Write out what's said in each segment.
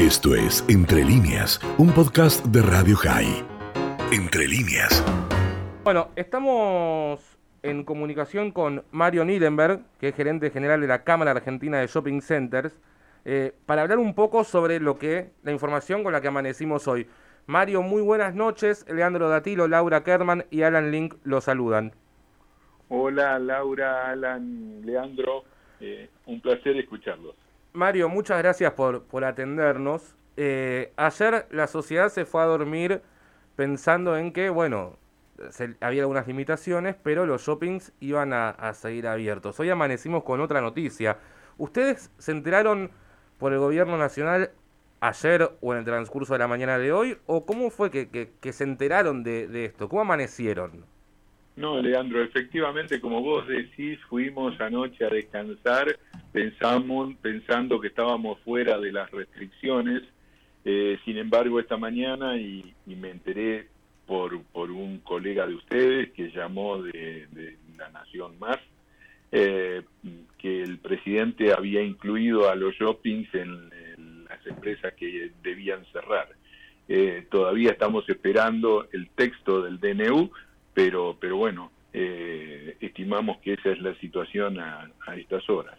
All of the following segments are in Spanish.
Esto es Entre líneas, un podcast de Radio High. Entre líneas. Bueno, estamos en comunicación con Mario Niedenberg, que es gerente general de la Cámara Argentina de Shopping Centers, eh, para hablar un poco sobre lo que la información con la que amanecimos hoy. Mario, muy buenas noches. Leandro Datilo, Laura Kerman y Alan Link los saludan. Hola Laura, Alan, Leandro, eh, un placer escucharlos. Mario, muchas gracias por, por atendernos. Eh, ayer la sociedad se fue a dormir pensando en que, bueno, había algunas limitaciones, pero los shoppings iban a, a, seguir abiertos. Hoy amanecimos con otra noticia. ¿Ustedes se enteraron por el gobierno nacional ayer o en el transcurso de la mañana de hoy? ¿O cómo fue que, que, que se enteraron de, de, esto? ¿Cómo amanecieron? No, Leandro, efectivamente, como vos decís, fuimos anoche a descansar, pensamos, pensando que estábamos fuera de las restricciones. Eh, sin embargo, esta mañana, y, me enteré por, por un colega de ustedes que llamó de, de La Nación Más, eh, que el presidente había incluido a los shoppings en, en las empresas que debían cerrar. Eh, todavía estamos esperando el texto del DNU, pero, pero bueno, eh, estimamos que esa es la situación a, a estas horas.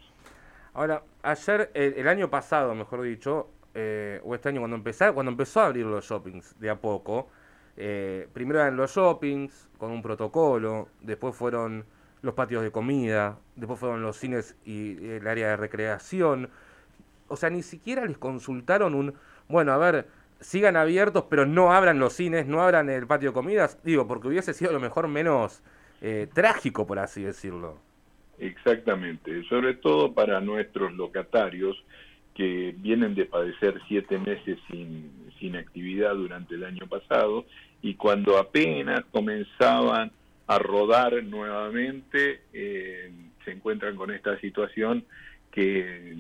Ahora, ayer, el, año pasado, mejor dicho, eh, o este año cuando empezó, cuando empezó a abrir los shoppings de a poco, eh, primero eran los shoppings con un protocolo, después fueron los patios de comida, después fueron los cines y el área de recreación. O sea, ni siquiera les consultaron un, bueno, a ver, sigan abiertos, pero no abran los cines, no abran el patio de comidas, digo, porque hubiese sido a lo mejor menos eh, trágico, por así decirlo. Exactamente, sobre todo para nuestros locatarios que vienen de padecer siete meses sin, actividad durante el año pasado y cuando apenas comenzaban a rodar nuevamente eh, se encuentran con esta situación que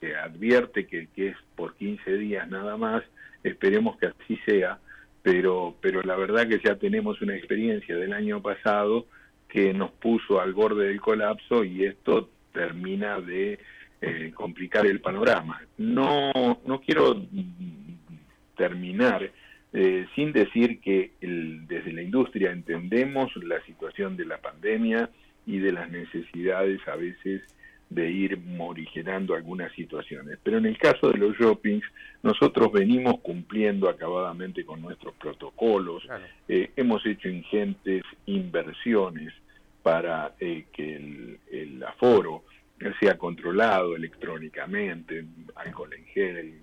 se advierte que, que, es por 15 días nada más, esperemos que así sea, pero, pero la verdad que ya tenemos una experiencia del año pasado que nos puso al borde del colapso y esto termina de eh, complicar el panorama. No, no quiero terminar eh, sin decir que el, desde la industria entendemos la situación de la pandemia y de las necesidades a veces de ir morigerando algunas situaciones. Pero en el caso de los shoppings, nosotros venimos cumpliendo acabadamente con nuestros protocolos, claro. eh, hemos hecho ingentes inversiones para eh, que el, el, aforo sea controlado electrónicamente, alcohol en gel,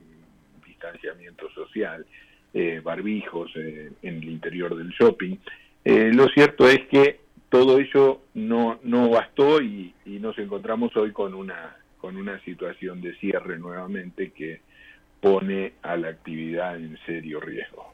distanciamiento social, eh, barbijos en el interior del shopping. Lo cierto es que todo ello no, no bastó y, nos encontramos hoy con una, con una situación de cierre nuevamente que pone a la actividad en serio riesgo.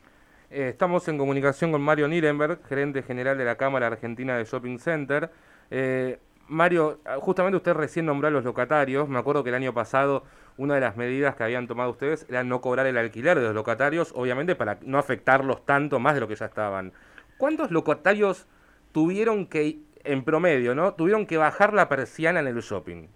Eh, estamos en comunicación con Mario Nirenberg, gerente general de la Cámara Argentina de Shopping Center. Eh, Mario, justamente usted recién nombró a los locatarios. Me acuerdo que el año pasado una de las medidas que habían tomado ustedes era no cobrar el alquiler de los locatarios, obviamente para no afectarlos tanto más de lo que ya estaban. ¿Cuántos locatarios tuvieron que, en promedio, ¿no? Tuvieron que bajar la persiana en el shopping.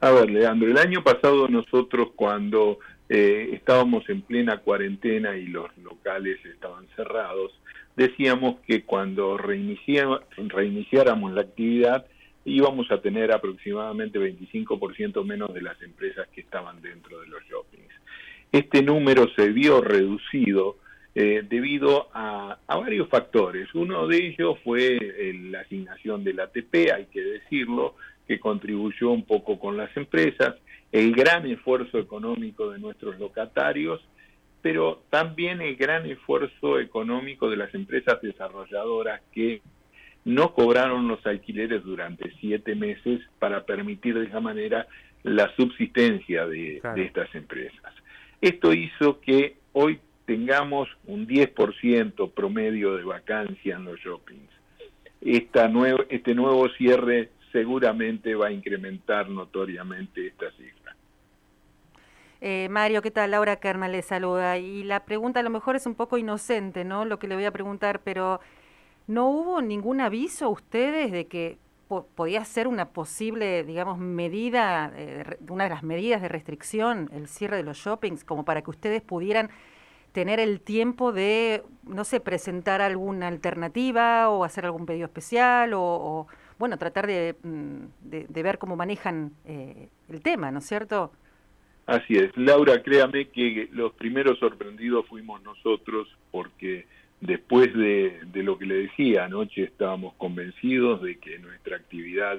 A ver, Leandro, el año pasado nosotros cuando eh, estábamos en plena cuarentena y los locales estaban cerrados, decíamos que cuando reiniciáramos la actividad íbamos a tener aproximadamente 25% menos de las empresas que estaban dentro de los shoppings. Este número se vio reducido eh, debido a, a, varios factores. Uno de ellos fue el, la asignación del ATP, hay que decirlo, que contribuyó un poco con las empresas, el gran esfuerzo económico de nuestros locatarios, pero también el gran esfuerzo económico de las empresas desarrolladoras que no cobraron los alquileres durante siete meses para permitir de esa manera la subsistencia de, claro. de estas empresas. Esto hizo que hoy tengamos un 10% promedio de vacancia en los shoppings. Esta este nuevo cierre seguramente va a incrementar notoriamente esta cifra. Eh, Mario, ¿qué tal? Laura Kerma le saluda. Y la pregunta a lo mejor es un poco inocente, ¿no? Lo que le voy a preguntar, pero ¿no hubo ningún aviso ustedes de que podía ser una posible, digamos, medida, eh, una de las medidas de restricción, el cierre de los shoppings, como para que ustedes pudieran tener el tiempo de, no sé, presentar alguna alternativa o hacer algún pedido especial o, bueno, tratar mm, de, de, ver cómo manejan eh, el tema, ¿no es cierto? Así es. Laura, créame que los primeros sorprendidos fuimos nosotros porque después de, de lo que le decía anoche estábamos convencidos de que nuestra actividad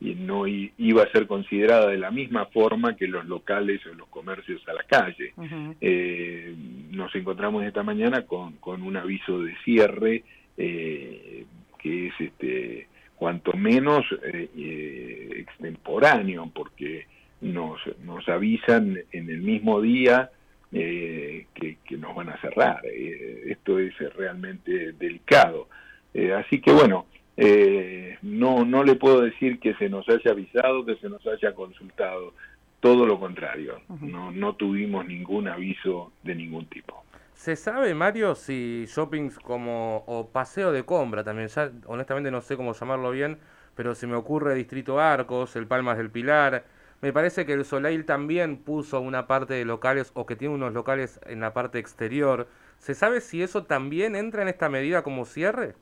no iba a ser considerada de la misma forma que los locales o los comercios a la calle. eh, nos encontramos esta mañana con, con un aviso de cierre eh, que es este cuanto menos eh, eh, extemporáneo porque nos, nos avisan en el mismo día que, que, nos van a cerrar. esto es realmente delicado. así que bueno, eh, no, no le puedo decir que se nos haya avisado, que se nos haya consultado, todo lo contrario, no, no tuvimos ningún aviso de ningún tipo. ¿Se sabe, Mario, si shoppings como o paseo de compra también, ya honestamente no sé cómo llamarlo bien, pero se me ocurre Distrito Arcos, el Palmas del Pilar, me parece que el Soleil también puso una parte de locales o que tiene unos locales en la parte exterior. ¿Se sabe si eso también entra en esta medida como cierre?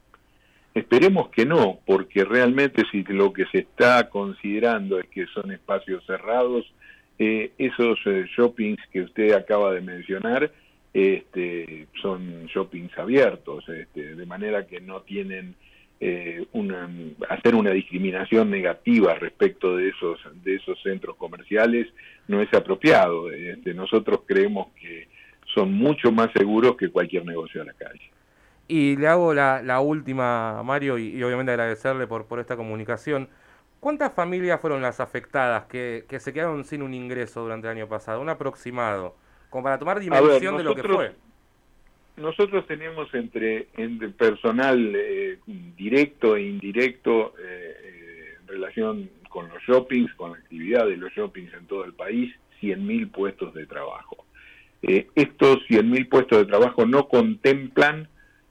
Esperemos que no, porque realmente si lo que se está considerando es que son espacios cerrados, eh, esos eh, shoppings que usted acaba de mencionar este, son shoppings abiertos, este, de manera que no tienen eh, una, hacer una discriminación negativa respecto de esos de esos centros comerciales no es apropiado. Este, nosotros creemos que son mucho más seguros que cualquier negocio a la calle. Y le hago la, la última, Mario, y, obviamente agradecerle por, por esta comunicación. ¿Cuántas familias fueron las afectadas que, que, se quedaron sin un ingreso durante el año pasado? Un aproximado, como para tomar dimensión de lo que fue. Nosotros tenemos entre, entre personal eh, directo e indirecto eh, eh, en relación con los shoppings, con la actividad de los shoppings en todo el país, 100.000 puestos de trabajo. estos 100.000 puestos de trabajo no contemplan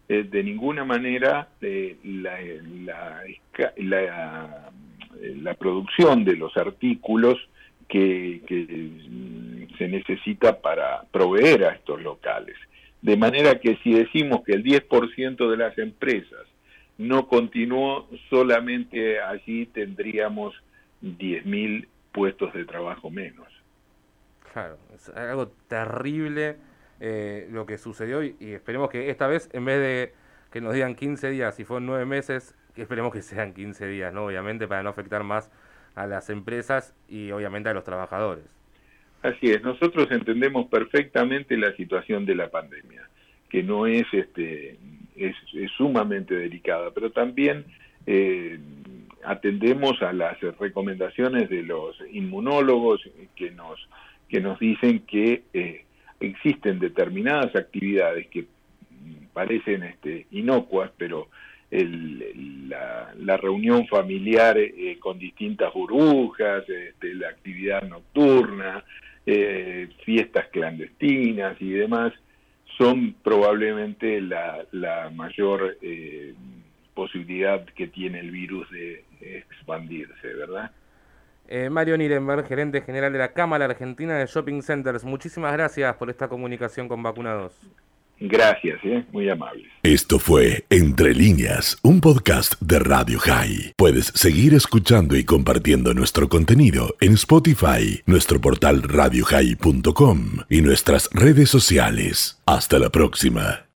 eh, de ninguna manera eh, la, la, la, producción de los artículos que, se necesita para proveer a estos locales. De manera que si decimos que el 10% de las empresas no continuó, solamente allí tendríamos 10.000 puestos de trabajo menos. Claro, es algo terrible eh, lo que sucedió y, esperemos que esta vez, en vez de que nos digan 15 días, y fueron 9 meses, esperemos que sean 15 días, ¿no? Obviamente, para no afectar más a las empresas y obviamente a los trabajadores. Así es, nosotros entendemos perfectamente la situación de la pandemia, que no es, este, es, sumamente delicada, pero también eh, atendemos a las recomendaciones de los inmunólogos que nos, que nos dicen que eh, existen determinadas actividades que parecen este, inocuas, pero la, reunión familiar eh, con distintas burbujas, este, la actividad nocturna, eh, fiestas clandestinas y demás, son probablemente la, mayor eh, posibilidad que tiene el virus de expandirse, ¿verdad? Eh, Mario Nirenberg, gerente general de la Cámara Argentina de Shopping Centers. Muchísimas gracias por esta comunicación con Vacunados. Gracias, ¿eh? muy amable. Esto fue Entre líneas, un podcast de Radio High. Puedes seguir escuchando y compartiendo nuestro contenido en Spotify, nuestro portal radiohigh.com y nuestras redes sociales. Hasta la próxima.